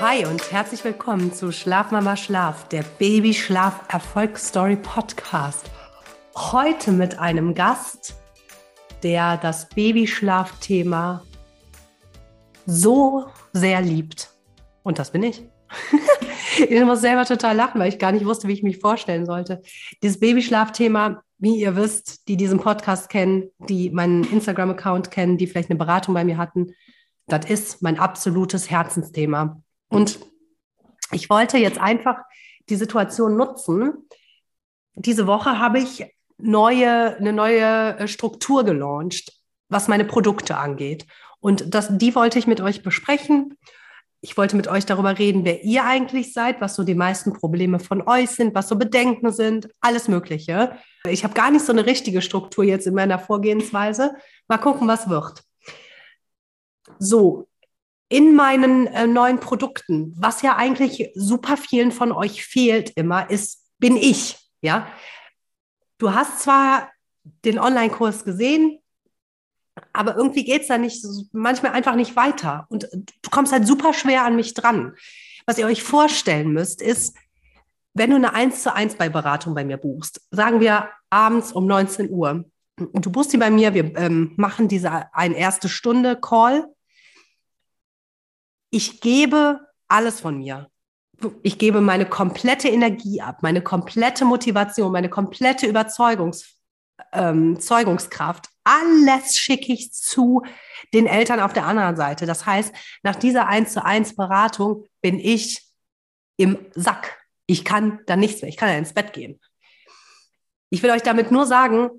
Hi und herzlich willkommen zu Schlafmama Schlaf, der Babyschlaf Erfolgsstory Podcast. Heute mit einem Gast, der das Babyschlafthema so sehr liebt. Und das bin ich. ich muss selber total lachen, weil ich gar nicht wusste, wie ich mich vorstellen sollte. Dieses Babyschlafthema, wie ihr wisst, die diesen Podcast kennen, die meinen Instagram-Account kennen, die vielleicht eine Beratung bei mir hatten, das ist mein absolutes Herzensthema. Und ich wollte jetzt einfach die Situation nutzen. Diese Woche habe ich neue, eine neue äh, Struktur gelauncht, was meine Produkte angeht. Und das, die wollte ich mit euch besprechen. Ich wollte mit euch darüber reden, wer ihr eigentlich seid, was so die meisten Probleme von euch sind, was so Bedenken sind, alles Mögliche. Ich habe gar nicht so eine richtige Struktur jetzt in meiner Vorgehensweise. Mal gucken, was wird. So, in meinen äh, neuen Produkten, was ja eigentlich super vielen von euch fehlt immer, ist, bin ich. Ja, du hast zwar den Online-Kurs gesehen, aber irgendwie geht es da nicht, manchmal einfach nicht weiter. Und du kommst halt super schwer an mich dran. Was ihr euch vorstellen müsst, ist, wenn du eine 1 zu 1 bei Beratung bei mir buchst, sagen wir abends um 19 Uhr, und du buchst sie bei mir, wir ähm, machen diese eine erste Stunde Call ich gebe alles von mir. Ich gebe meine komplette Energie ab, meine komplette Motivation, meine komplette Überzeugungs, ähm, Zeugungskraft. Alles schicke ich zu den Eltern auf der anderen Seite. Das heißt, nach dieser 1 zu 1 Beratung bin ich im Sack. Ich kann dann nichts mehr. Ich kann ja ins Bett gehen. Ich will euch damit nur sagen,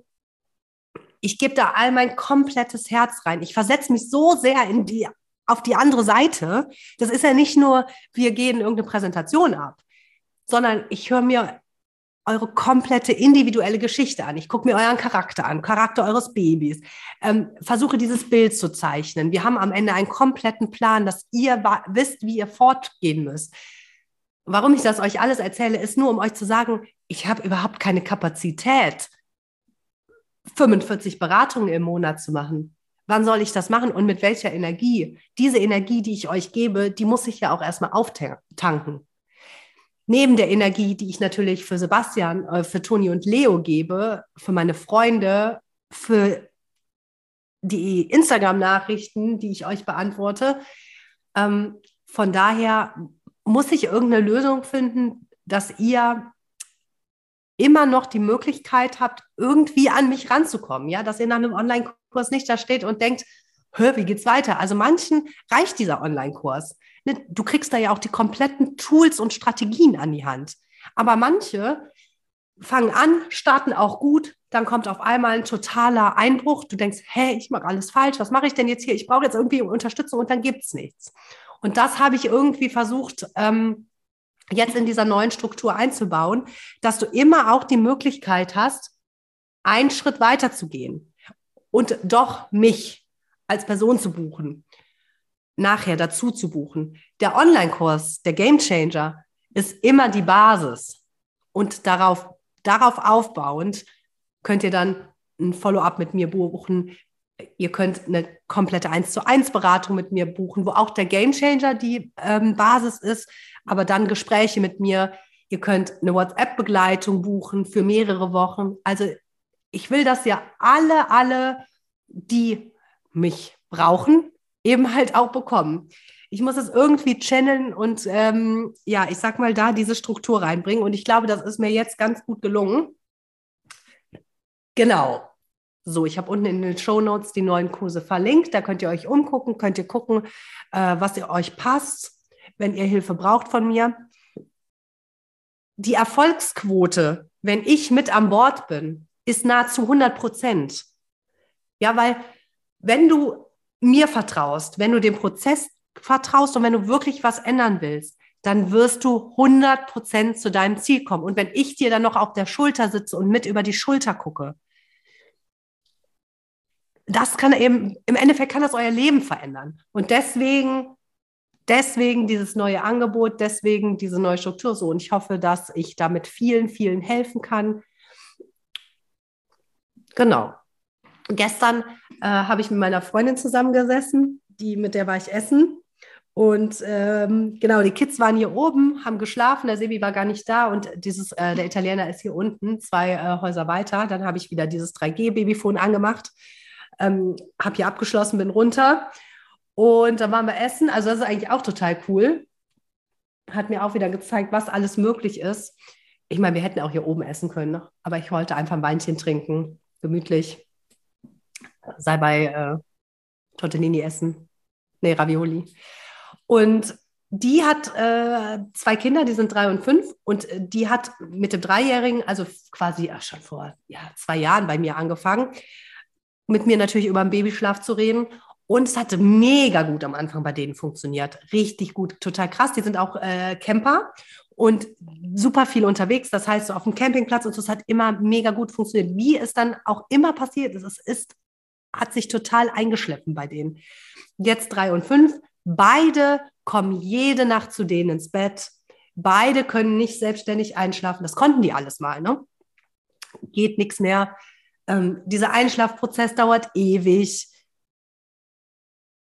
ich gebe da all mein komplettes Herz rein. Ich versetze mich so sehr in die auf die andere Seite. Das ist ja nicht nur, wir gehen irgendeine Präsentation ab, sondern ich höre mir eure komplette individuelle Geschichte an. Ich gucke mir euren Charakter an, Charakter eures Babys, ähm, versuche dieses Bild zu zeichnen. Wir haben am Ende einen kompletten Plan, dass ihr wisst, wie ihr fortgehen müsst. Warum ich das euch alles erzähle, ist nur, um euch zu sagen, ich habe überhaupt keine Kapazität, 45 Beratungen im Monat zu machen. Wann soll ich das machen und mit welcher Energie? Diese Energie, die ich euch gebe, die muss ich ja auch erstmal auftanken. Neben der Energie, die ich natürlich für Sebastian, äh, für Toni und Leo gebe, für meine Freunde, für die Instagram-Nachrichten, die ich euch beantworte. Ähm, von daher muss ich irgendeine Lösung finden, dass ihr immer noch die Möglichkeit habt, irgendwie an mich ranzukommen. Ja, dass ihr nach einem Online-Kurs nicht da steht und denkt, hör, wie geht's weiter? Also manchen reicht dieser Online-Kurs. Ne, du kriegst da ja auch die kompletten Tools und Strategien an die Hand. Aber manche fangen an, starten auch gut, dann kommt auf einmal ein totaler Einbruch. Du denkst, hey, ich mache alles falsch, was mache ich denn jetzt hier? Ich brauche jetzt irgendwie Unterstützung und dann gibt's nichts. Und das habe ich irgendwie versucht, ähm, jetzt in dieser neuen Struktur einzubauen, dass du immer auch die Möglichkeit hast, einen Schritt weiter zu gehen und doch mich als Person zu buchen, nachher dazu zu buchen. Der Online-Kurs, der Game Changer, ist immer die Basis. Und darauf, darauf aufbauend könnt ihr dann ein Follow-up mit mir buchen. Ihr könnt eine komplette 1 zu 1 Beratung mit mir buchen, wo auch der Game Changer die ähm, Basis ist, aber dann Gespräche mit mir. Ihr könnt eine WhatsApp-Begleitung buchen für mehrere Wochen. Also ich will, dass ihr alle, alle, die mich brauchen, eben halt auch bekommen. Ich muss es irgendwie channeln und ähm, ja, ich sag mal da diese Struktur reinbringen. Und ich glaube, das ist mir jetzt ganz gut gelungen. Genau. So, ich habe unten in den Show Notes die neuen Kurse verlinkt. Da könnt ihr euch umgucken, könnt ihr gucken, äh, was ihr euch passt wenn ihr Hilfe braucht von mir. Die Erfolgsquote, wenn ich mit an Bord bin, ist nahezu 100 Prozent. Ja, weil wenn du mir vertraust, wenn du dem Prozess vertraust und wenn du wirklich was ändern willst, dann wirst du 100 Prozent zu deinem Ziel kommen. Und wenn ich dir dann noch auf der Schulter sitze und mit über die Schulter gucke, das kann eben, im Endeffekt kann das euer Leben verändern. Und deswegen Deswegen dieses neue Angebot, deswegen diese neue Struktur so. Und ich hoffe, dass ich damit vielen, vielen helfen kann. Genau. Gestern äh, habe ich mit meiner Freundin zusammengesessen, die, mit der war ich essen. Und ähm, genau, die Kids waren hier oben, haben geschlafen, der Sebi war gar nicht da und dieses, äh, der Italiener ist hier unten, zwei äh, Häuser weiter. Dann habe ich wieder dieses 3G-Babyphone angemacht, ähm, habe hier abgeschlossen, bin runter und dann waren wir essen. Also das ist eigentlich auch total cool. Hat mir auch wieder gezeigt, was alles möglich ist. Ich meine, wir hätten auch hier oben essen können, aber ich wollte einfach ein Weinchen trinken, gemütlich. Sei bei äh, Tortellini essen. Nee, Ravioli. Und die hat äh, zwei Kinder, die sind drei und fünf. Und äh, die hat mit dem Dreijährigen, also quasi ach, schon vor ja, zwei Jahren bei mir angefangen, mit mir natürlich über den Babyschlaf zu reden. Und es hatte mega gut am Anfang bei denen funktioniert. Richtig gut, total krass. Die sind auch äh, Camper und super viel unterwegs. Das heißt, so auf dem Campingplatz und so, es hat immer mega gut funktioniert. Wie es dann auch immer passiert ist, es ist, hat sich total eingeschleppen bei denen. Jetzt drei und fünf Beide kommen jede Nacht zu denen ins Bett. Beide können nicht selbstständig einschlafen. Das konnten die alles mal, ne? Geht nichts mehr. Ähm, dieser Einschlafprozess dauert ewig.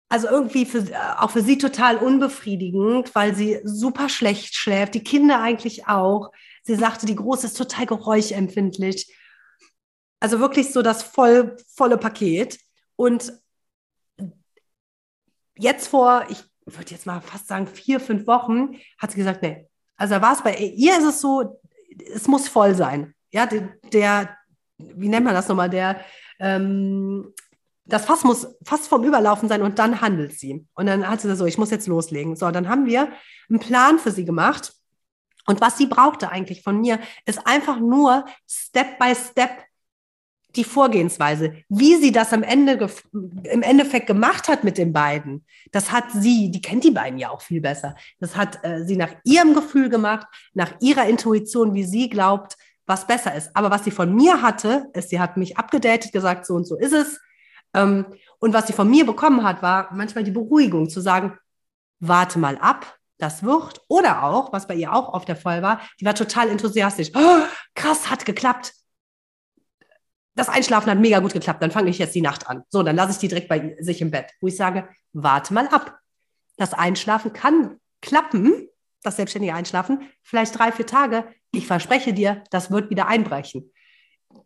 Also irgendwie für, auch für sie total unbefriedigend, weil sie super schlecht schläft. Die Kinder eigentlich auch. Sie sagte, die Große ist total geräuschempfindlich. Also wirklich so das voll, volle Paket. Und jetzt vor, ich würde jetzt mal fast sagen, vier, fünf Wochen, hat sie gesagt, nee. Also da war es bei ihr ist es so, es muss voll sein. Ja, der, der wie nennt man das nochmal, der, ähm, das Fass muss fast vom Überlaufen sein und dann handelt sie. Und dann hat sie so, ich muss jetzt loslegen. So, dann haben wir einen Plan für sie gemacht. Und was sie brauchte eigentlich von mir, ist einfach nur Step by Step die Vorgehensweise, wie sie das am Ende im Endeffekt gemacht hat mit den beiden, das hat sie, die kennt die beiden ja auch viel besser. Das hat äh, sie nach ihrem Gefühl gemacht, nach ihrer Intuition, wie sie glaubt, was besser ist. Aber was sie von mir hatte, ist, sie hat mich abgedatet, gesagt, so und so ist es. Ähm, und was sie von mir bekommen hat, war manchmal die Beruhigung zu sagen, warte mal ab, das wird. Oder auch, was bei ihr auch oft der Fall war, die war total enthusiastisch. Oh, krass, hat geklappt das Einschlafen hat mega gut geklappt, dann fange ich jetzt die Nacht an. So, dann lasse ich die direkt bei sich im Bett, wo ich sage, warte mal ab. Das Einschlafen kann klappen, das selbstständige Einschlafen, vielleicht drei, vier Tage. Ich verspreche dir, das wird wieder einbrechen.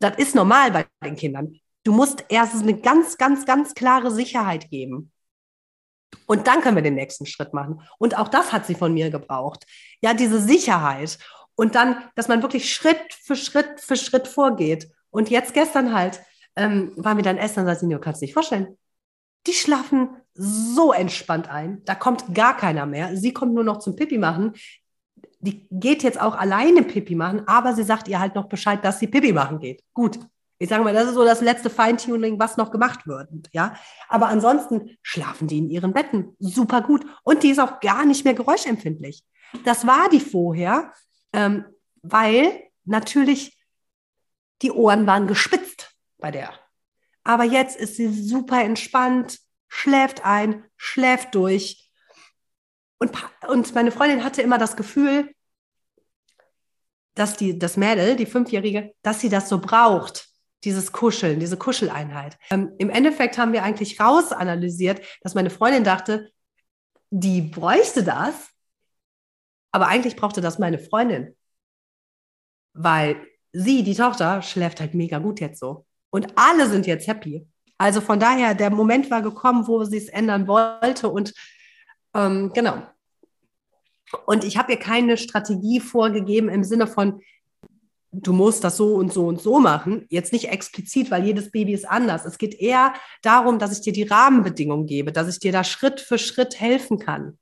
Das ist normal bei den Kindern. Du musst erstens eine ganz, ganz, ganz klare Sicherheit geben. Und dann können wir den nächsten Schritt machen. Und auch das hat sie von mir gebraucht. Ja, diese Sicherheit. Und dann, dass man wirklich Schritt für Schritt für Schritt vorgeht. Und jetzt gestern halt ähm, waren wir dann essen und sagte du kannst nicht vorstellen. Die schlafen so entspannt ein. Da kommt gar keiner mehr. Sie kommt nur noch zum Pipi machen. Die geht jetzt auch alleine Pipi machen, aber sie sagt ihr halt noch Bescheid, dass sie Pipi machen geht. Gut. Ich sage mal, das ist so das letzte Feintuning, was noch gemacht wird. Ja? Aber ansonsten schlafen die in ihren Betten super gut. Und die ist auch gar nicht mehr geräuschempfindlich. Das war die vorher, ähm, weil natürlich die Ohren waren gespitzt bei der. Aber jetzt ist sie super entspannt, schläft ein, schläft durch. Und, und meine Freundin hatte immer das Gefühl, dass die, das Mädel, die Fünfjährige, dass sie das so braucht, dieses Kuscheln, diese Kuscheleinheit. Ähm, Im Endeffekt haben wir eigentlich rausanalysiert, dass meine Freundin dachte, die bräuchte das, aber eigentlich brauchte das meine Freundin. Weil sie, die Tochter, schläft halt mega gut jetzt so. Und alle sind jetzt happy. Also von daher, der Moment war gekommen, wo sie es ändern wollte. Und ähm, genau. Und ich habe ihr keine Strategie vorgegeben im Sinne von, du musst das so und so und so machen. Jetzt nicht explizit, weil jedes Baby ist anders. Es geht eher darum, dass ich dir die Rahmenbedingungen gebe, dass ich dir da Schritt für Schritt helfen kann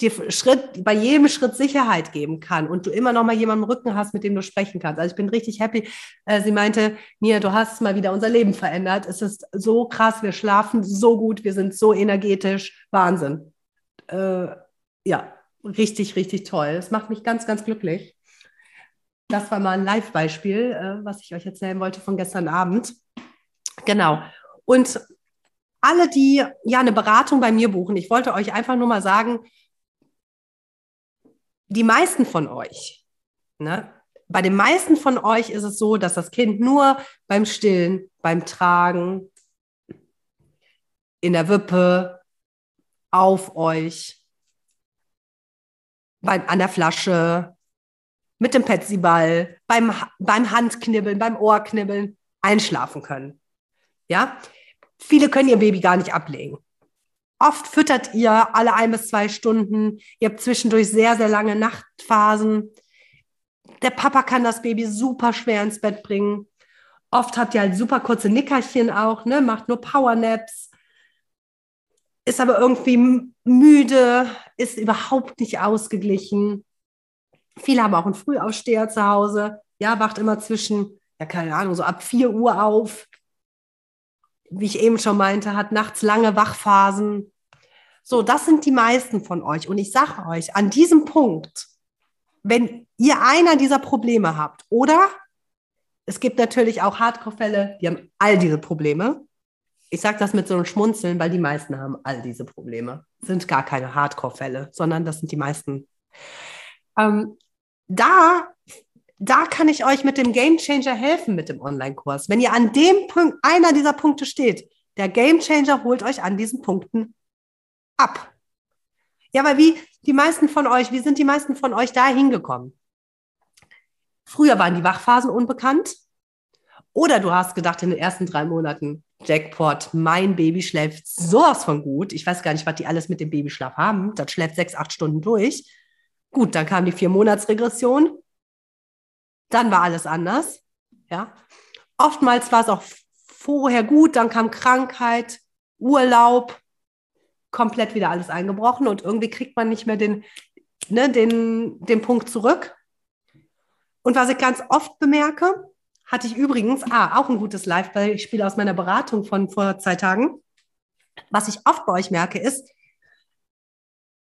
dir Schritt, bei jedem Schritt Sicherheit geben kann und du immer noch mal jemanden im Rücken hast, mit dem du sprechen kannst. Also ich bin richtig happy. Äh, sie meinte, Mia, du hast mal wieder unser Leben verändert. Es ist so krass, wir schlafen so gut, wir sind so energetisch. Wahnsinn. Äh, ja, richtig, richtig toll. Es macht mich ganz, ganz glücklich. Das war mal ein Live-Beispiel, äh, was ich euch erzählen wollte von gestern Abend. Genau. Und alle, die ja eine Beratung bei mir buchen, ich wollte euch einfach nur mal sagen, die meisten von euch, ne, bei den meisten von euch ist es so, dass das Kind nur beim Stillen, beim Tragen, in der Wippe, auf euch beim, an der Flasche, mit dem Petsyball, beim, beim Handknibbeln, beim Ohrknibbeln einschlafen können. Ja, viele können ihr Baby gar nicht ablegen. Oft füttert ihr alle ein bis zwei Stunden. Ihr habt zwischendurch sehr, sehr lange Nachtphasen. Der Papa kann das Baby super schwer ins Bett bringen. Oft habt ihr halt super kurze Nickerchen auch, ne? macht nur Powernaps, ist aber irgendwie müde, ist überhaupt nicht ausgeglichen. Viele haben auch einen Frühaufsteher zu Hause, ja, wacht immer zwischen, ja, keine Ahnung, so ab 4 Uhr auf. Wie ich eben schon meinte, hat nachts lange Wachphasen. So, das sind die meisten von euch. Und ich sage euch, an diesem Punkt, wenn ihr einer dieser Probleme habt, oder es gibt natürlich auch Hardcore-Fälle, die haben all diese Probleme. Ich sage das mit so einem Schmunzeln, weil die meisten haben all diese Probleme. Sind gar keine Hardcore-Fälle, sondern das sind die meisten. Ähm, da, da kann ich euch mit dem Game Changer helfen mit dem Online-Kurs. Wenn ihr an dem Punkt, einer dieser Punkte steht, der Game Changer holt euch an diesen Punkten ab. Ja, weil wie die meisten von euch, wie sind die meisten von euch da hingekommen? Früher waren die Wachphasen unbekannt. Oder du hast gedacht in den ersten drei Monaten, Jackpot, mein Baby schläft sowas von gut. Ich weiß gar nicht, was die alles mit dem Babyschlaf haben. Das schläft sechs, acht Stunden durch. Gut, dann kam die Vier-Monats-Regression. Dann war alles anders. Ja. Oftmals war es auch vorher gut, dann kam Krankheit, Urlaub, komplett wieder alles eingebrochen und irgendwie kriegt man nicht mehr den, ne, den, den Punkt zurück. Und was ich ganz oft bemerke, hatte ich übrigens, ah, auch ein gutes Live-Beispiel aus meiner Beratung von vor zwei Tagen. Was ich oft bei euch merke, ist,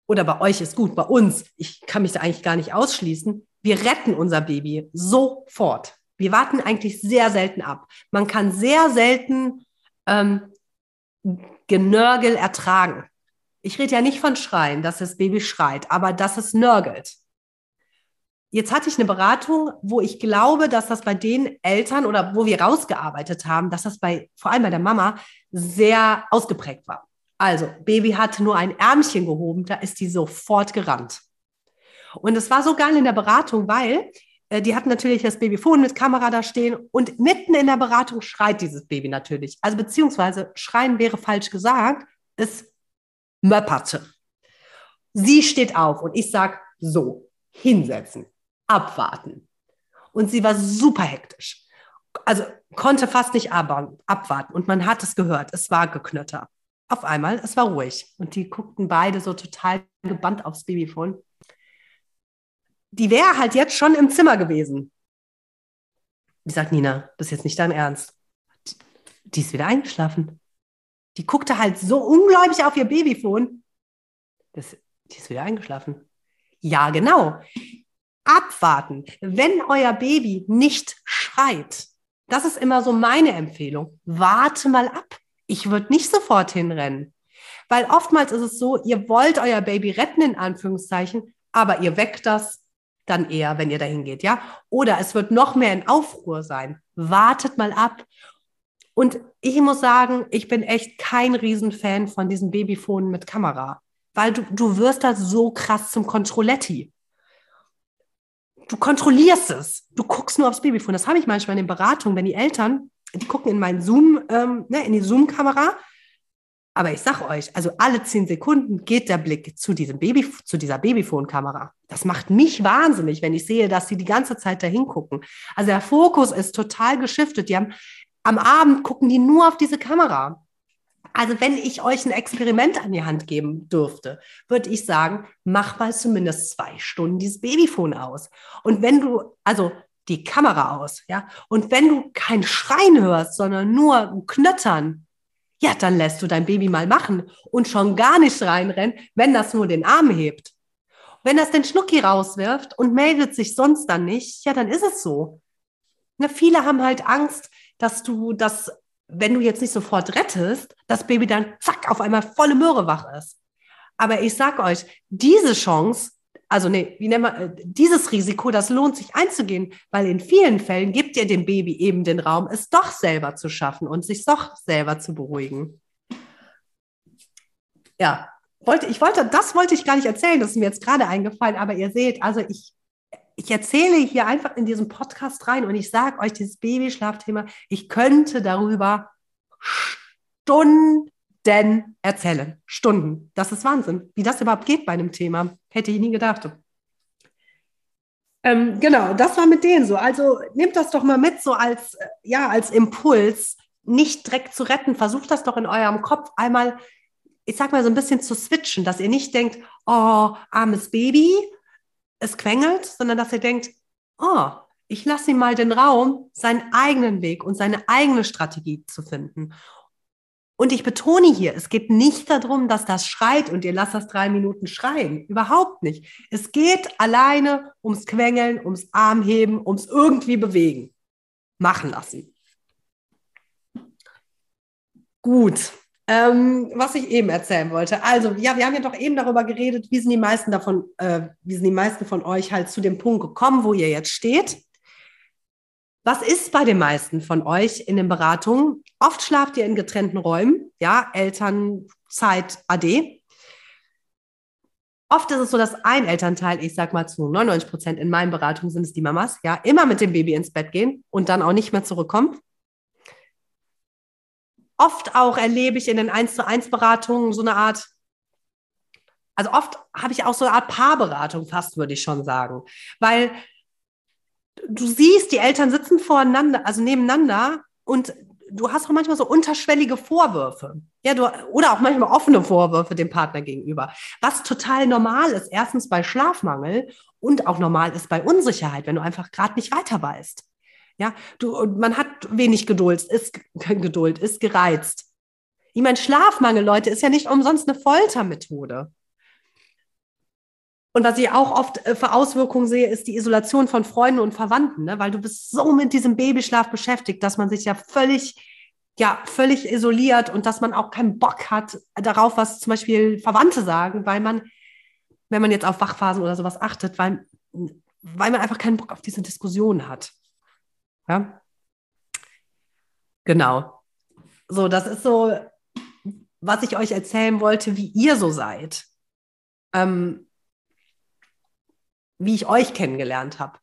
oder bei euch ist gut, bei uns, ich kann mich da eigentlich gar nicht ausschließen, wir retten unser Baby sofort. Wir warten eigentlich sehr selten ab. Man kann sehr selten ähm, Genörgel ertragen. Ich rede ja nicht von Schreien, dass das Baby schreit, aber dass es nörgelt. Jetzt hatte ich eine Beratung, wo ich glaube, dass das bei den Eltern oder wo wir rausgearbeitet haben, dass das bei, vor allem bei der Mama, sehr ausgeprägt war. Also, Baby hatte nur ein Ärmchen gehoben, da ist die sofort gerannt. Und es war so geil in der Beratung, weil äh, die hatten natürlich das Babyfon mit Kamera da stehen und mitten in der Beratung schreit dieses Baby natürlich. Also beziehungsweise schreien wäre falsch gesagt, es möpperte. Sie steht auf und ich sag so, hinsetzen, abwarten. Und sie war super hektisch. Also konnte fast nicht abwarten und man hat es gehört, es war Geknötter auf einmal, es war ruhig. Und die guckten beide so total gebannt aufs Babyfon. Die wäre halt jetzt schon im Zimmer gewesen. Ich sagt Nina, das ist jetzt nicht dein Ernst. Die ist wieder eingeschlafen. Die guckte halt so ungläubig auf ihr Babyfon. Das, die ist wieder eingeschlafen. Ja, genau. Abwarten. Wenn euer Baby nicht schreit, das ist immer so meine Empfehlung. Warte mal ab ich würde nicht sofort hinrennen. Weil oftmals ist es so, ihr wollt euer Baby retten, in Anführungszeichen, aber ihr weckt das dann eher, wenn ihr dahin geht, ja? Oder es wird noch mehr in Aufruhr sein. Wartet mal ab. Und ich muss sagen, ich bin echt kein Riesenfan von diesen Babyfonen mit Kamera, weil du, du wirst da so krass zum Kontrolletti. Du kontrollierst es. Du guckst nur aufs Babyfon. Das habe ich manchmal in den Beratungen, wenn die Eltern die gucken in meinen Zoom, ähm, ne, in die Zoom-Kamera. Aber ich sag euch, also alle zehn Sekunden geht der Blick zu diesem Baby, zu dieser Babyphone-Kamera. Das macht mich wahnsinnig, wenn ich sehe, dass sie die ganze Zeit dahin gucken. Also der Fokus ist total geschiftet. Die haben am Abend gucken die nur auf diese Kamera. Also wenn ich euch ein Experiment an die Hand geben dürfte, würde ich sagen, mach mal zumindest zwei Stunden dieses Babyphone aus. Und wenn du, also die Kamera aus, ja. Und wenn du kein Schreien hörst, sondern nur ein Knöttern, ja, dann lässt du dein Baby mal machen und schon gar nicht reinrennen, wenn das nur den Arm hebt. Wenn das den Schnucki rauswirft und meldet sich sonst dann nicht, ja, dann ist es so. Na, viele haben halt Angst, dass du das, wenn du jetzt nicht sofort rettest, das Baby dann zack auf einmal volle Möhre wach ist. Aber ich sag euch, diese Chance also nee, wie nennen wir, äh, dieses Risiko, das lohnt sich einzugehen, weil in vielen Fällen gibt ihr dem Baby eben den Raum, es doch selber zu schaffen und sich doch selber zu beruhigen. Ja, wollte, ich wollte, das wollte ich gar nicht erzählen, das ist mir jetzt gerade eingefallen, aber ihr seht, also ich, ich erzähle hier einfach in diesen Podcast rein und ich sage euch dieses Babyschlafthema, ich könnte darüber Stunden erzählen. Stunden. Das ist Wahnsinn, wie das überhaupt geht bei einem Thema. Hätte ich nie gedacht. Ähm, genau, das war mit denen so. Also nehmt das doch mal mit, so als, äh, ja, als Impuls, nicht direkt zu retten. Versucht das doch in eurem Kopf einmal ich sag mal, so ein bisschen zu switchen, dass ihr nicht denkt, oh, armes Baby, es quengelt, sondern dass ihr denkt, oh, ich lasse ihm mal den Raum, seinen eigenen Weg und seine eigene Strategie zu finden. Und ich betone hier, es geht nicht darum, dass das schreit und ihr lasst das drei Minuten schreien. Überhaupt nicht. Es geht alleine ums Quengeln, ums Armheben, ums irgendwie bewegen. Machen lassen. Gut, ähm, was ich eben erzählen wollte. Also, ja, wir haben ja doch eben darüber geredet, wie sind die meisten davon, äh, wie sind die meisten von euch halt zu dem Punkt gekommen, wo ihr jetzt steht. Was ist bei den meisten von euch in den Beratungen? Oft schlaft ihr in getrennten Räumen, ja, Elternzeit AD. Oft ist es so, dass ein Elternteil, ich sag mal zu 99 Prozent in meinen Beratungen sind es die Mamas, ja, immer mit dem Baby ins Bett gehen und dann auch nicht mehr zurückkommen oft auch erlebe ich in den 1 zu 1 Beratungen so eine Art, also oft habe ich auch so eine Art Paarberatung fast, würde ich schon sagen. Weil du siehst, die Eltern sitzen voreinander, also nebeneinander und du hast auch manchmal so unterschwellige Vorwürfe. Ja, du, oder auch manchmal offene Vorwürfe dem Partner gegenüber. Was total normal ist, erstens bei Schlafmangel und auch normal ist bei Unsicherheit, wenn du einfach gerade nicht weiter weißt. Ja, du, man hat wenig Geduld, ist Geduld, ist gereizt. Ich meine, Schlafmangel, Leute, ist ja nicht umsonst eine Foltermethode. Und was ich auch oft äh, für Auswirkungen sehe, ist die Isolation von Freunden und Verwandten, ne? weil du bist so mit diesem Babyschlaf beschäftigt, dass man sich ja völlig, ja, völlig isoliert und dass man auch keinen Bock hat darauf, was zum Beispiel Verwandte sagen, weil man, wenn man jetzt auf Wachphasen oder sowas achtet, weil, weil man einfach keinen Bock auf diese Diskussion hat. Ja? Genau. So, das ist so, was ich euch erzählen wollte, wie ihr so seid. Ähm, wie ich euch kennengelernt habe.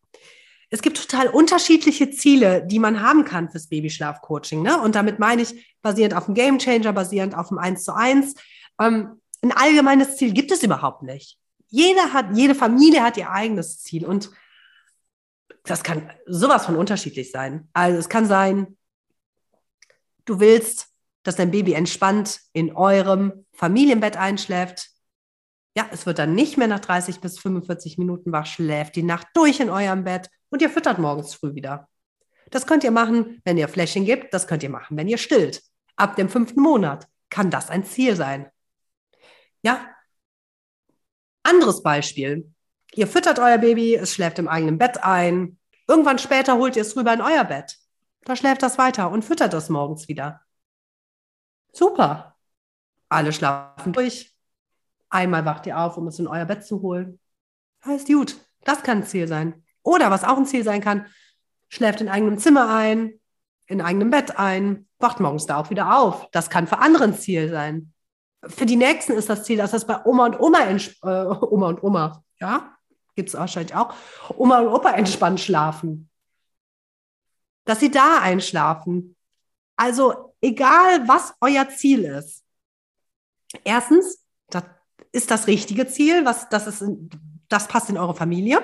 Es gibt total unterschiedliche Ziele, die man haben kann fürs Babyschlafcoaching. Ne? Und damit meine ich, basierend auf dem Game Changer, basierend auf dem 1 zu 1. Ähm, ein allgemeines Ziel gibt es überhaupt nicht. Jeder hat, jede Familie hat ihr eigenes Ziel. Und das kann sowas von unterschiedlich sein. Also es kann sein, du willst, dass dein Baby entspannt in eurem Familienbett einschläft. Ja, es wird dann nicht mehr nach 30 bis 45 Minuten wach, schläft die Nacht durch in eurem Bett und ihr füttert morgens früh wieder. Das könnt ihr machen, wenn ihr Fläschchen gibt. Das könnt ihr machen, wenn ihr stillt. Ab dem fünften Monat kann das ein Ziel sein. Ja. Anderes Beispiel. Ihr füttert euer Baby, es schläft im eigenen Bett ein. Irgendwann später holt ihr es rüber in euer Bett. Da schläft das weiter und füttert es morgens wieder. Super. Alle schlafen durch. Einmal wacht ihr auf, um es in euer Bett zu holen. Heißt gut. Das kann ein Ziel sein. Oder was auch ein Ziel sein kann, schläft in eigenem Zimmer ein, in eigenem Bett ein, wacht morgens da auch wieder auf. Das kann für andere ein Ziel sein. Für die Nächsten ist das Ziel, dass das bei Oma und Oma, äh, Oma und Oma, ja, gibt es wahrscheinlich auch, Oma und Opa entspannt schlafen. Dass sie da einschlafen. Also egal, was euer Ziel ist. Erstens, ist das richtige Ziel, was das ist, das passt in eure Familie.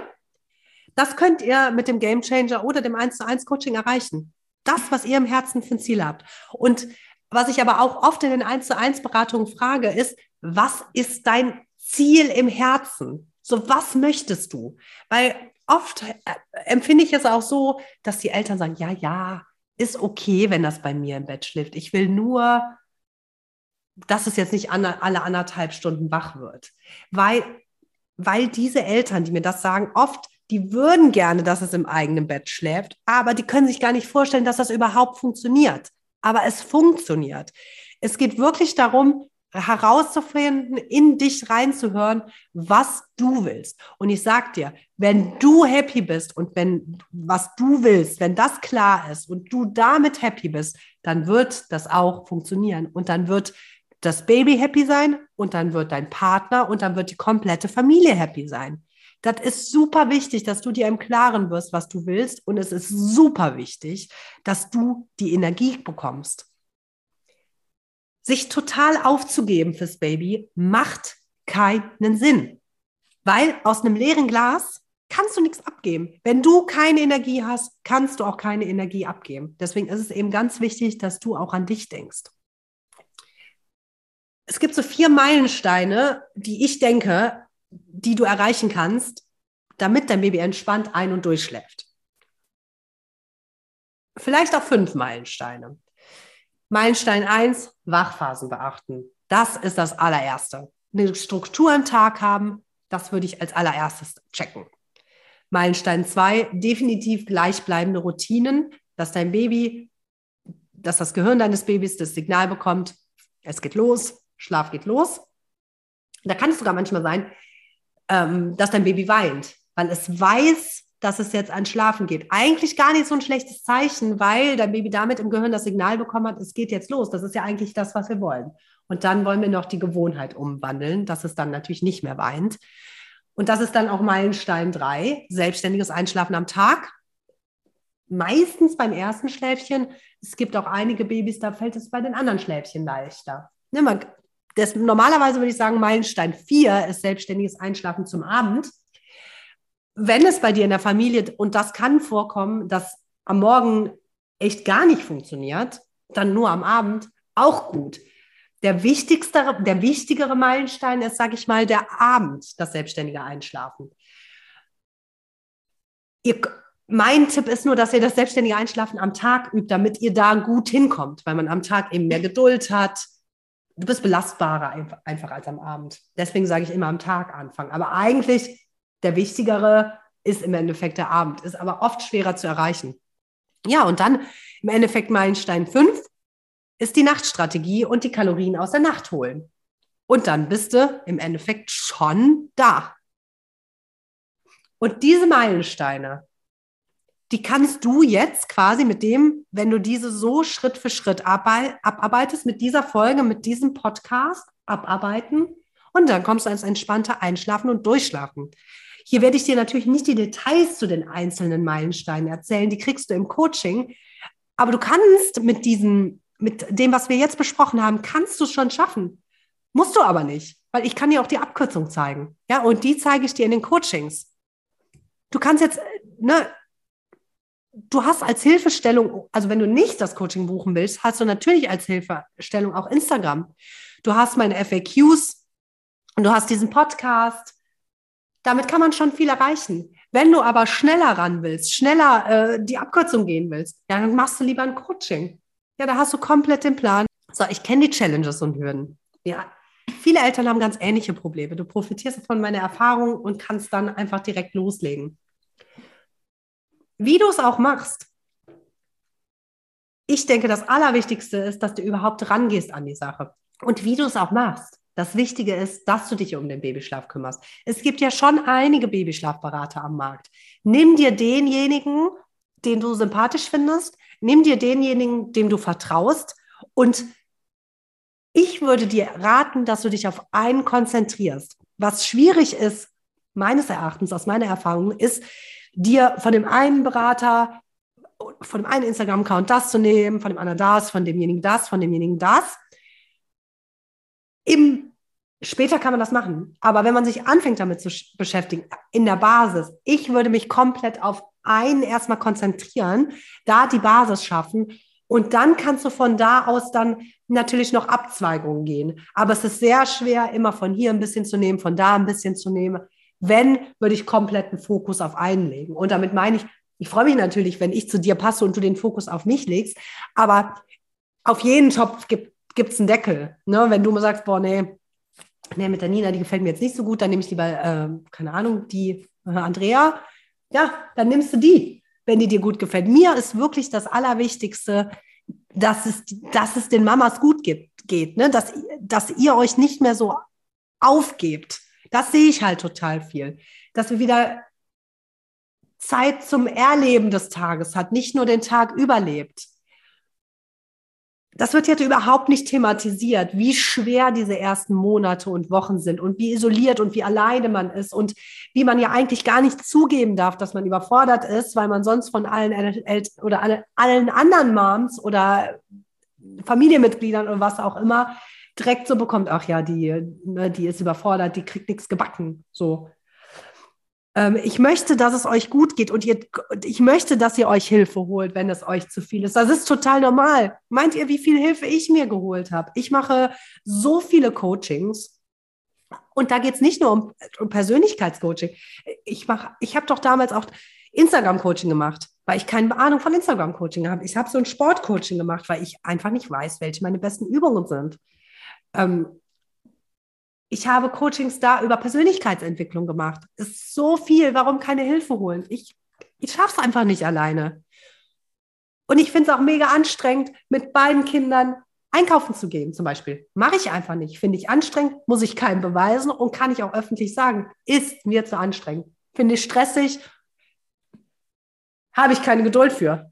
Das könnt ihr mit dem Game Changer oder dem 1 zu 1 Coaching erreichen. Das, was ihr im Herzen für ein Ziel habt. Und was ich aber auch oft in den 1 zu 1 Beratungen frage, ist, was ist dein Ziel im Herzen? So, was möchtest du? Weil oft äh, empfinde ich es auch so, dass die Eltern sagen, ja, ja, ist okay, wenn das bei mir im Bett schläft. Ich will nur, dass es jetzt nicht alle anderthalb Stunden wach wird. Weil, weil diese Eltern, die mir das sagen, oft, die würden gerne, dass es im eigenen Bett schläft, aber die können sich gar nicht vorstellen, dass das überhaupt funktioniert. Aber es funktioniert. Es geht wirklich darum, herauszufinden, in dich reinzuhören, was du willst. Und ich sag dir, wenn du happy bist und wenn was du willst, wenn das klar ist und du damit happy bist, dann wird das auch funktionieren und dann wird das Baby happy sein und dann wird dein Partner und dann wird die komplette Familie happy sein. Das ist super wichtig, dass du dir im Klaren wirst, was du willst. Und es ist super wichtig, dass du die Energie bekommst. Sich total aufzugeben fürs Baby macht keinen Sinn, weil aus einem leeren Glas kannst du nichts abgeben. Wenn du keine Energie hast, kannst du auch keine Energie abgeben. Deswegen ist es eben ganz wichtig, dass du auch an dich denkst. Es gibt so vier Meilensteine, die ich denke, die du erreichen kannst, damit dein Baby entspannt ein- und durchschläft. Vielleicht auch fünf Meilensteine. Meilenstein 1, Wachphasen beachten. Das ist das allererste. Eine Struktur im Tag haben, das würde ich als allererstes checken. Meilenstein 2, definitiv gleichbleibende Routinen, dass dein Baby, dass das Gehirn deines Babys das Signal bekommt, es geht los, Schlaf geht los. Da kann es sogar manchmal sein, ähm, dass dein Baby weint, weil es weiß, dass es jetzt an Schlafen geht. Eigentlich gar nicht so ein schlechtes Zeichen, weil dein Baby damit im Gehirn das Signal bekommen hat, es geht jetzt los. Das ist ja eigentlich das, was wir wollen. Und dann wollen wir noch die Gewohnheit umwandeln, dass es dann natürlich nicht mehr weint. Und das ist dann auch Meilenstein 3, selbstständiges Einschlafen am Tag. Meistens beim ersten Schläfchen. Es gibt auch einige Babys, da fällt es bei den anderen Schläfchen leichter. Ne, man, das, normalerweise würde ich sagen, Meilenstein 4 ist selbstständiges Einschlafen zum Abend. Wenn es bei dir in der Familie, und das kann vorkommen, dass am Morgen echt gar nicht funktioniert, dann nur am Abend, auch gut der wichtigste, der wichtigere Meilenstein ist, sage ich mal, der Abend, das selbstständige Einschlafen. Ihr, mein Tipp ist nur, dass ihr das selbstständige Einschlafen am Tag übt, damit ihr da gut hinkommt, weil man am Tag eben mehr Geduld hat. Du bist belastbarer einfach als am Abend. Deswegen sage ich immer am Tag anfangen. Aber eigentlich der wichtigere ist im Endeffekt der Abend, ist aber oft schwerer zu erreichen. Ja, und dann im Endeffekt Meilenstein 5, ist die Nachtstrategie und die Kalorien aus der Nacht holen. Und dann bist du im Endeffekt schon da. Und diese Meilensteine, die kannst du jetzt quasi mit dem, wenn du diese so Schritt für Schritt abarbeitest, mit dieser Folge, mit diesem Podcast abarbeiten. Und dann kommst du ans entspannte Einschlafen und Durchschlafen. Hier werde ich dir natürlich nicht die Details zu den einzelnen Meilensteinen erzählen, die kriegst du im Coaching. Aber du kannst mit diesen mit dem, was wir jetzt besprochen haben, kannst du es schon schaffen. Musst du aber nicht, weil ich kann dir auch die Abkürzung zeigen. Ja, und die zeige ich dir in den Coachings. Du kannst jetzt, ne, du hast als Hilfestellung, also wenn du nicht das Coaching buchen willst, hast du natürlich als Hilfestellung auch Instagram. Du hast meine FAQs und du hast diesen Podcast. Damit kann man schon viel erreichen. Wenn du aber schneller ran willst, schneller äh, die Abkürzung gehen willst, ja, dann machst du lieber ein Coaching. Ja, da hast du komplett den Plan. So, ich kenne die Challenges und Hürden. Ja, viele Eltern haben ganz ähnliche Probleme. Du profitierst von meiner Erfahrung und kannst dann einfach direkt loslegen. Wie du es auch machst, ich denke, das Allerwichtigste ist, dass du überhaupt rangehst an die Sache. Und wie du es auch machst. Das Wichtige ist, dass du dich um den Babyschlaf kümmerst. Es gibt ja schon einige Babyschlafberater am Markt. Nimm dir denjenigen, den du sympathisch findest, Nimm dir denjenigen, dem du vertraust und ich würde dir raten, dass du dich auf einen konzentrierst. Was schwierig ist, meines Erachtens, aus meiner Erfahrung, ist, dir von dem einen Berater, von dem einen Instagram-Account das zu nehmen, von dem anderen das, von demjenigen das, von demjenigen das. Im, später kann man das machen. Aber wenn man sich anfängt damit zu beschäftigen, in der Basis, ich würde mich komplett auf einen erstmal konzentrieren, da die Basis schaffen und dann kannst du von da aus dann natürlich noch Abzweigungen gehen. Aber es ist sehr schwer, immer von hier ein bisschen zu nehmen, von da ein bisschen zu nehmen. Wenn, würde ich kompletten Fokus auf einen legen. Und damit meine ich, ich freue mich natürlich, wenn ich zu dir passe und du den Fokus auf mich legst. Aber auf jeden Topf gibt es einen Deckel. Ne? Wenn du mir sagst, boah, nee, nee, mit der Nina, die gefällt mir jetzt nicht so gut, dann nehme ich lieber, äh, keine Ahnung, die äh, Andrea ja, dann nimmst du die, wenn die dir gut gefällt. Mir ist wirklich das Allerwichtigste, dass es, dass es den Mamas gut gibt, geht, ne? dass, dass ihr euch nicht mehr so aufgebt. Das sehe ich halt total viel. Dass wir wieder Zeit zum Erleben des Tages hat, nicht nur den Tag überlebt. das wird jetzt überhaupt nicht thematisiert, wie schwer diese ersten Monate und Wochen sind und wie isoliert und wie alleine man ist und wie man ja eigentlich gar nicht zugeben darf, dass man überfordert ist, weil man sonst von allen El oder alle, allen anderen Moms oder Familienmitgliedern oder was auch immer direkt so bekommt, ach ja, die, ne, die ist überfordert, die kriegt nichts gebacken. So. Ähm, ich möchte, dass es euch gut geht und ihr, ich möchte, dass ihr euch Hilfe holt, wenn es euch zu viel ist. Das ist total normal. Meint ihr, wie viel Hilfe ich mir geholt habe? Ich mache so viele Coachings. Und da geht es nicht nur um, um Persönlichkeitscoaching. Ich, ich habe doch damals auch Instagram-Coaching gemacht, weil ich keine Ahnung von Instagram-Coaching habe. Ich habe so ein Sport-Coaching gemacht, weil ich einfach nicht weiß, welche meine besten Übungen sind. Ähm, ich habe Coachings da über Persönlichkeitsentwicklung gemacht. Ist so viel. Warum keine Hilfe holen? Ich, ich schaffe es einfach nicht alleine. Und ich finde es auch mega anstrengend, mit beiden Kindern einkaufen zu gehen, zum Beispiel. Mache ich einfach nicht. Finde ich anstrengend, muss ich keinem beweisen und kann ich auch öffentlich sagen, ist mir zu anstrengend. Finde ich stressig, habe ich keine Geduld für.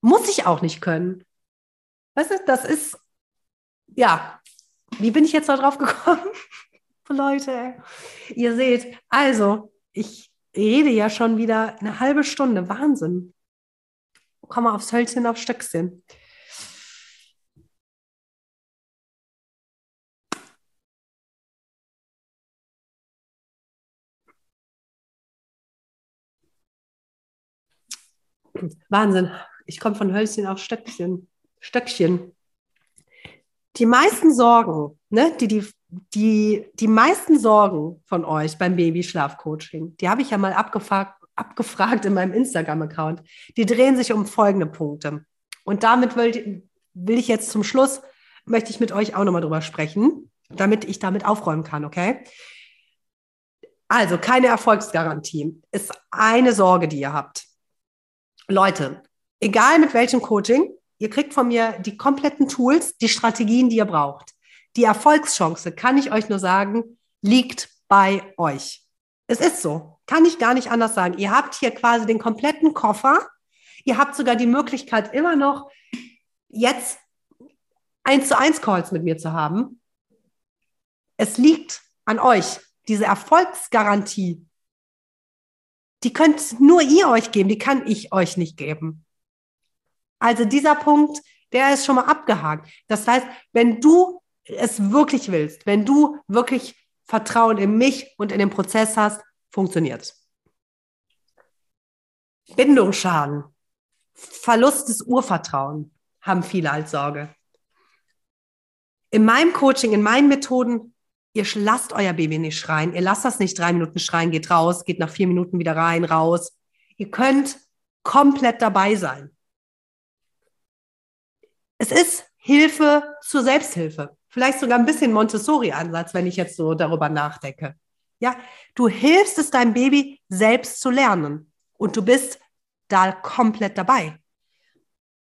Muss ich auch nicht können. Weißt du, das ist, ja, wie bin ich jetzt da drauf gekommen? Leute, ihr seht, also, ich rede ja schon wieder eine halbe Stunde. Wahnsinn. Komm mal aufs Hölzchen, aufs Stöckchen. Wahnsinn. Ich komme von Hölzchen auf Stöckchen. Stöckchen die meisten Sorgen, ne, die, die, die, die meisten Sorgen von euch beim Babyschlafcoaching, die habe ich ja mal abgefragt, abgefragt in meinem Instagram-Account, die drehen sich um folgende Punkte. Und damit will, will ich jetzt zum Schluss, möchte ich mit euch auch nochmal drüber sprechen, damit ich damit aufräumen kann, okay? Also, keine Erfolgsgarantie ist eine Sorge, die ihr habt. Leute, egal mit welchem Coaching, Ihr kriegt von mir die kompletten Tools, die Strategien, die ihr braucht. Die Erfolgschance, kann ich euch nur sagen, liegt bei euch. Es ist so. Kann ich gar nicht anders sagen. Ihr habt hier quasi den kompletten Koffer. Ihr habt sogar die Möglichkeit, immer noch jetzt eins zu eins Calls mit mir zu haben. Es liegt an euch. Diese Erfolgsgarantie, die könnt nur ihr euch geben, die kann ich euch nicht geben. Also dieser Punkt, der ist schon mal abgehakt. Das heißt, wenn du es wirklich willst, wenn du wirklich Vertrauen in mich und in den Prozess hast, funktioniert es. Bindungsschaden, Verlust des Urvertrauens haben viele als Sorge. In meinem Coaching, in meinen Methoden, ihr lasst euer Baby nicht schreien. Ihr lasst das nicht drei Minuten schreien, geht raus, geht nach vier Minuten wieder rein, raus. Ihr könnt komplett dabei sein. Es ist Hilfe zur Selbsthilfe. Vielleicht sogar ein bisschen Montessori-Ansatz, wenn ich jetzt so darüber nachdenke. Ja, du hilfst es deinem Baby selbst zu lernen und du bist da komplett dabei.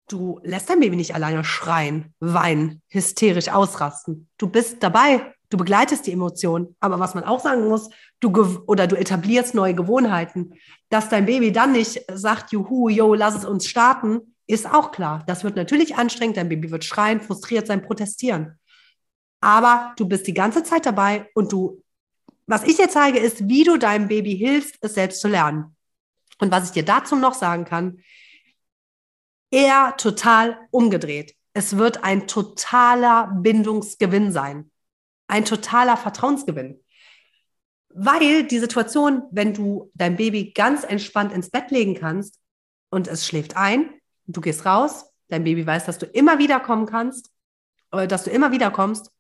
Du lässt dein Baby nicht alleine schreien, weinen, hysterisch ausrasten. Du bist dabei, du begleitest die Emotionen. Aber was man auch sagen muss, du oder du etablierst neue Gewohnheiten, dass dein Baby dann nicht sagt, juhu, yo, lass es uns starten, ist auch klar. Das wird natürlich anstrengend, dein Baby wird schreien, frustriert sein, protestieren. Aber du bist die ganze Zeit dabei und du, was ich dir zeige, ist, wie du deinem Baby hilfst, es selbst zu lernen. Und was ich dir dazu noch sagen kann, eher total umgedreht. Es wird ein totaler Bindungsgewinn sein. Ein totaler Vertrauensgewinn. Weil die Situation, wenn du dein Baby ganz entspannt ins Bett legen kannst und es schläft ein, du gehst raus, dein Baby weiß, dass du immer wieder kommen kannst, äh, dass du immer wieder kommst.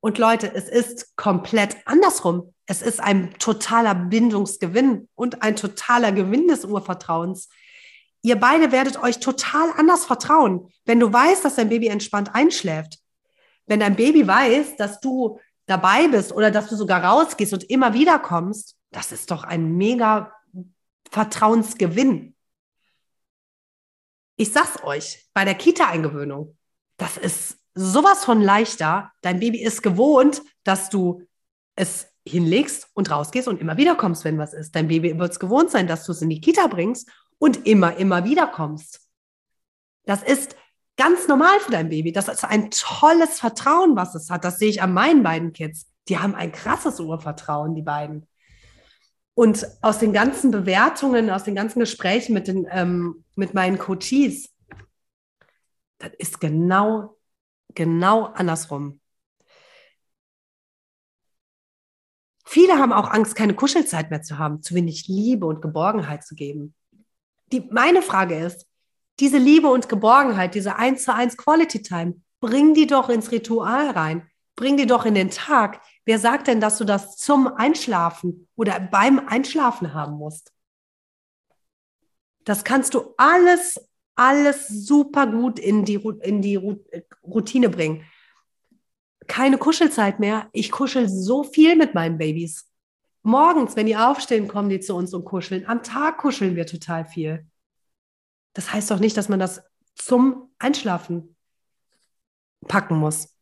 Und Leute, es ist komplett andersrum. Es ist ein totaler Bindungsgewinn und ein totaler Gewinn des Urvertrauens. Ihr beide werdet euch total anders vertrauen, wenn du weißt, dass dein Baby entspannt einschläft. Wenn dein Baby weiß, dass du dabei bist oder dass du sogar rausgehst und immer wieder kommst, das ist doch ein mega Vertrauensgewinn. Ich sag's euch, bei der Kita-Eingewöhnung, das ist sowas von leichter. Dein Baby ist gewohnt, dass du es hinlegst und rausgehst und immer wieder kommst, wenn was ist. Dein Baby wird es gewohnt sein, dass du es in die Kita bringst und immer, immer wieder kommst. Das ist ganz normal für dein Baby. Das ist ein tolles Vertrauen, was es hat. Das sehe ich an meinen beiden Kids. Die haben ein krasses Urvertrauen, die beiden. Und aus den ganzen Bewertungen, aus den ganzen Gesprächen mit, den, ähm, mit meinen Coaches, das ist genau, genau andersrum. Viele haben auch Angst, keine Kuschelzeit mehr zu haben, zu wenig Liebe und Geborgenheit zu geben. Die, meine Frage ist, diese Liebe und Geborgenheit, diese 1 zu 1 Quality Time, bring die doch ins Ritual rein. Bring die doch in den Tag. Wer sagt denn, dass du das zum Einschlafen oder beim Einschlafen haben musst? Das kannst du alles, alles super gut in die, in die Routine bringen. Keine Kuschelzeit mehr. Ich kuschel so viel mit meinen Babys. Morgens, wenn die aufstehen, kommen die zu uns und kuscheln. Am Tag kuscheln wir total viel. Das heißt doch nicht, dass man das zum Einschlafen packen muss.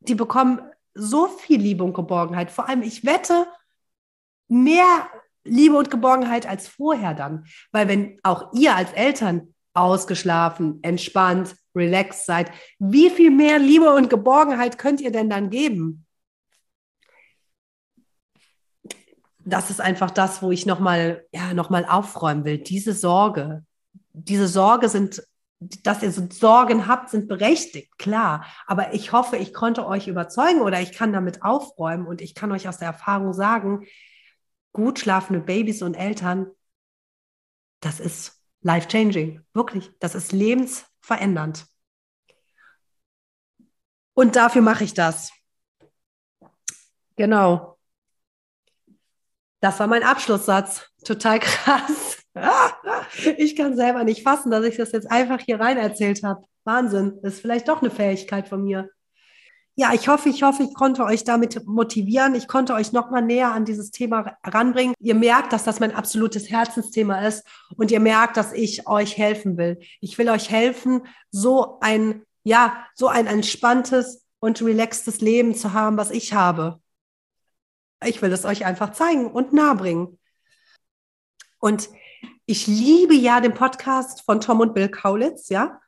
Die bekommen so viel Liebe und Geborgenheit. Vor allem, ich wette, mehr Liebe und Geborgenheit als vorher dann. Weil wenn auch ihr als Eltern ausgeschlafen, entspannt, relaxed seid, wie viel mehr Liebe und Geborgenheit könnt ihr denn dann geben? Das ist einfach das, wo ich nochmal ja, noch aufräumen will. Diese Sorge, diese Sorge sind, dass ihr so Sorgen habt, sind berechtigt, klar. Aber ich hoffe, ich konnte euch überzeugen oder ich kann damit aufräumen und ich kann euch aus der Erfahrung sagen, gut schlafende Babys und Eltern, das ist life-changing. Wirklich, das ist lebensverändernd. Und dafür mache ich das. Genau. Das war mein Abschlusssatz. Total krass. Ich kann selber nicht fassen, dass ich das jetzt einfach hier rein erzählt habe. Wahnsinn. Das ist vielleicht doch eine Fähigkeit von mir. Ja, ich hoffe, ich hoffe, ich konnte euch damit motivieren. Ich konnte euch noch mal näher an dieses Thema ranbringen. Ihr merkt, dass das mein absolutes Herzensthema ist und ihr merkt, dass ich euch helfen will. Ich will euch helfen, so ein, ja, so ein entspanntes und relaxtes Leben zu haben, was ich habe. Ich will es euch einfach zeigen und nahebringen. Und ich liebe ja den Podcast von Tom und Bill Kaulitz, ja.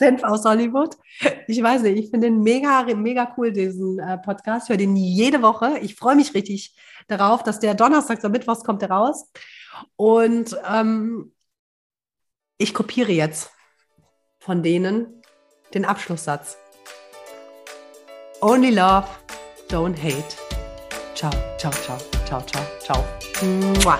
Senf aus Hollywood. Ich weiß nicht, ich finde den mega, mega cool, diesen äh, Podcast. Ich höre den jede Woche. Ich freue mich richtig darauf, dass der Donnerstag oder Mittwochs kommt der raus. Und ähm, ich kopiere jetzt von denen den Abschlusssatz. Only love, don't hate. Ciao, ciao, ciao, ciao, ciao, ciao. Mua.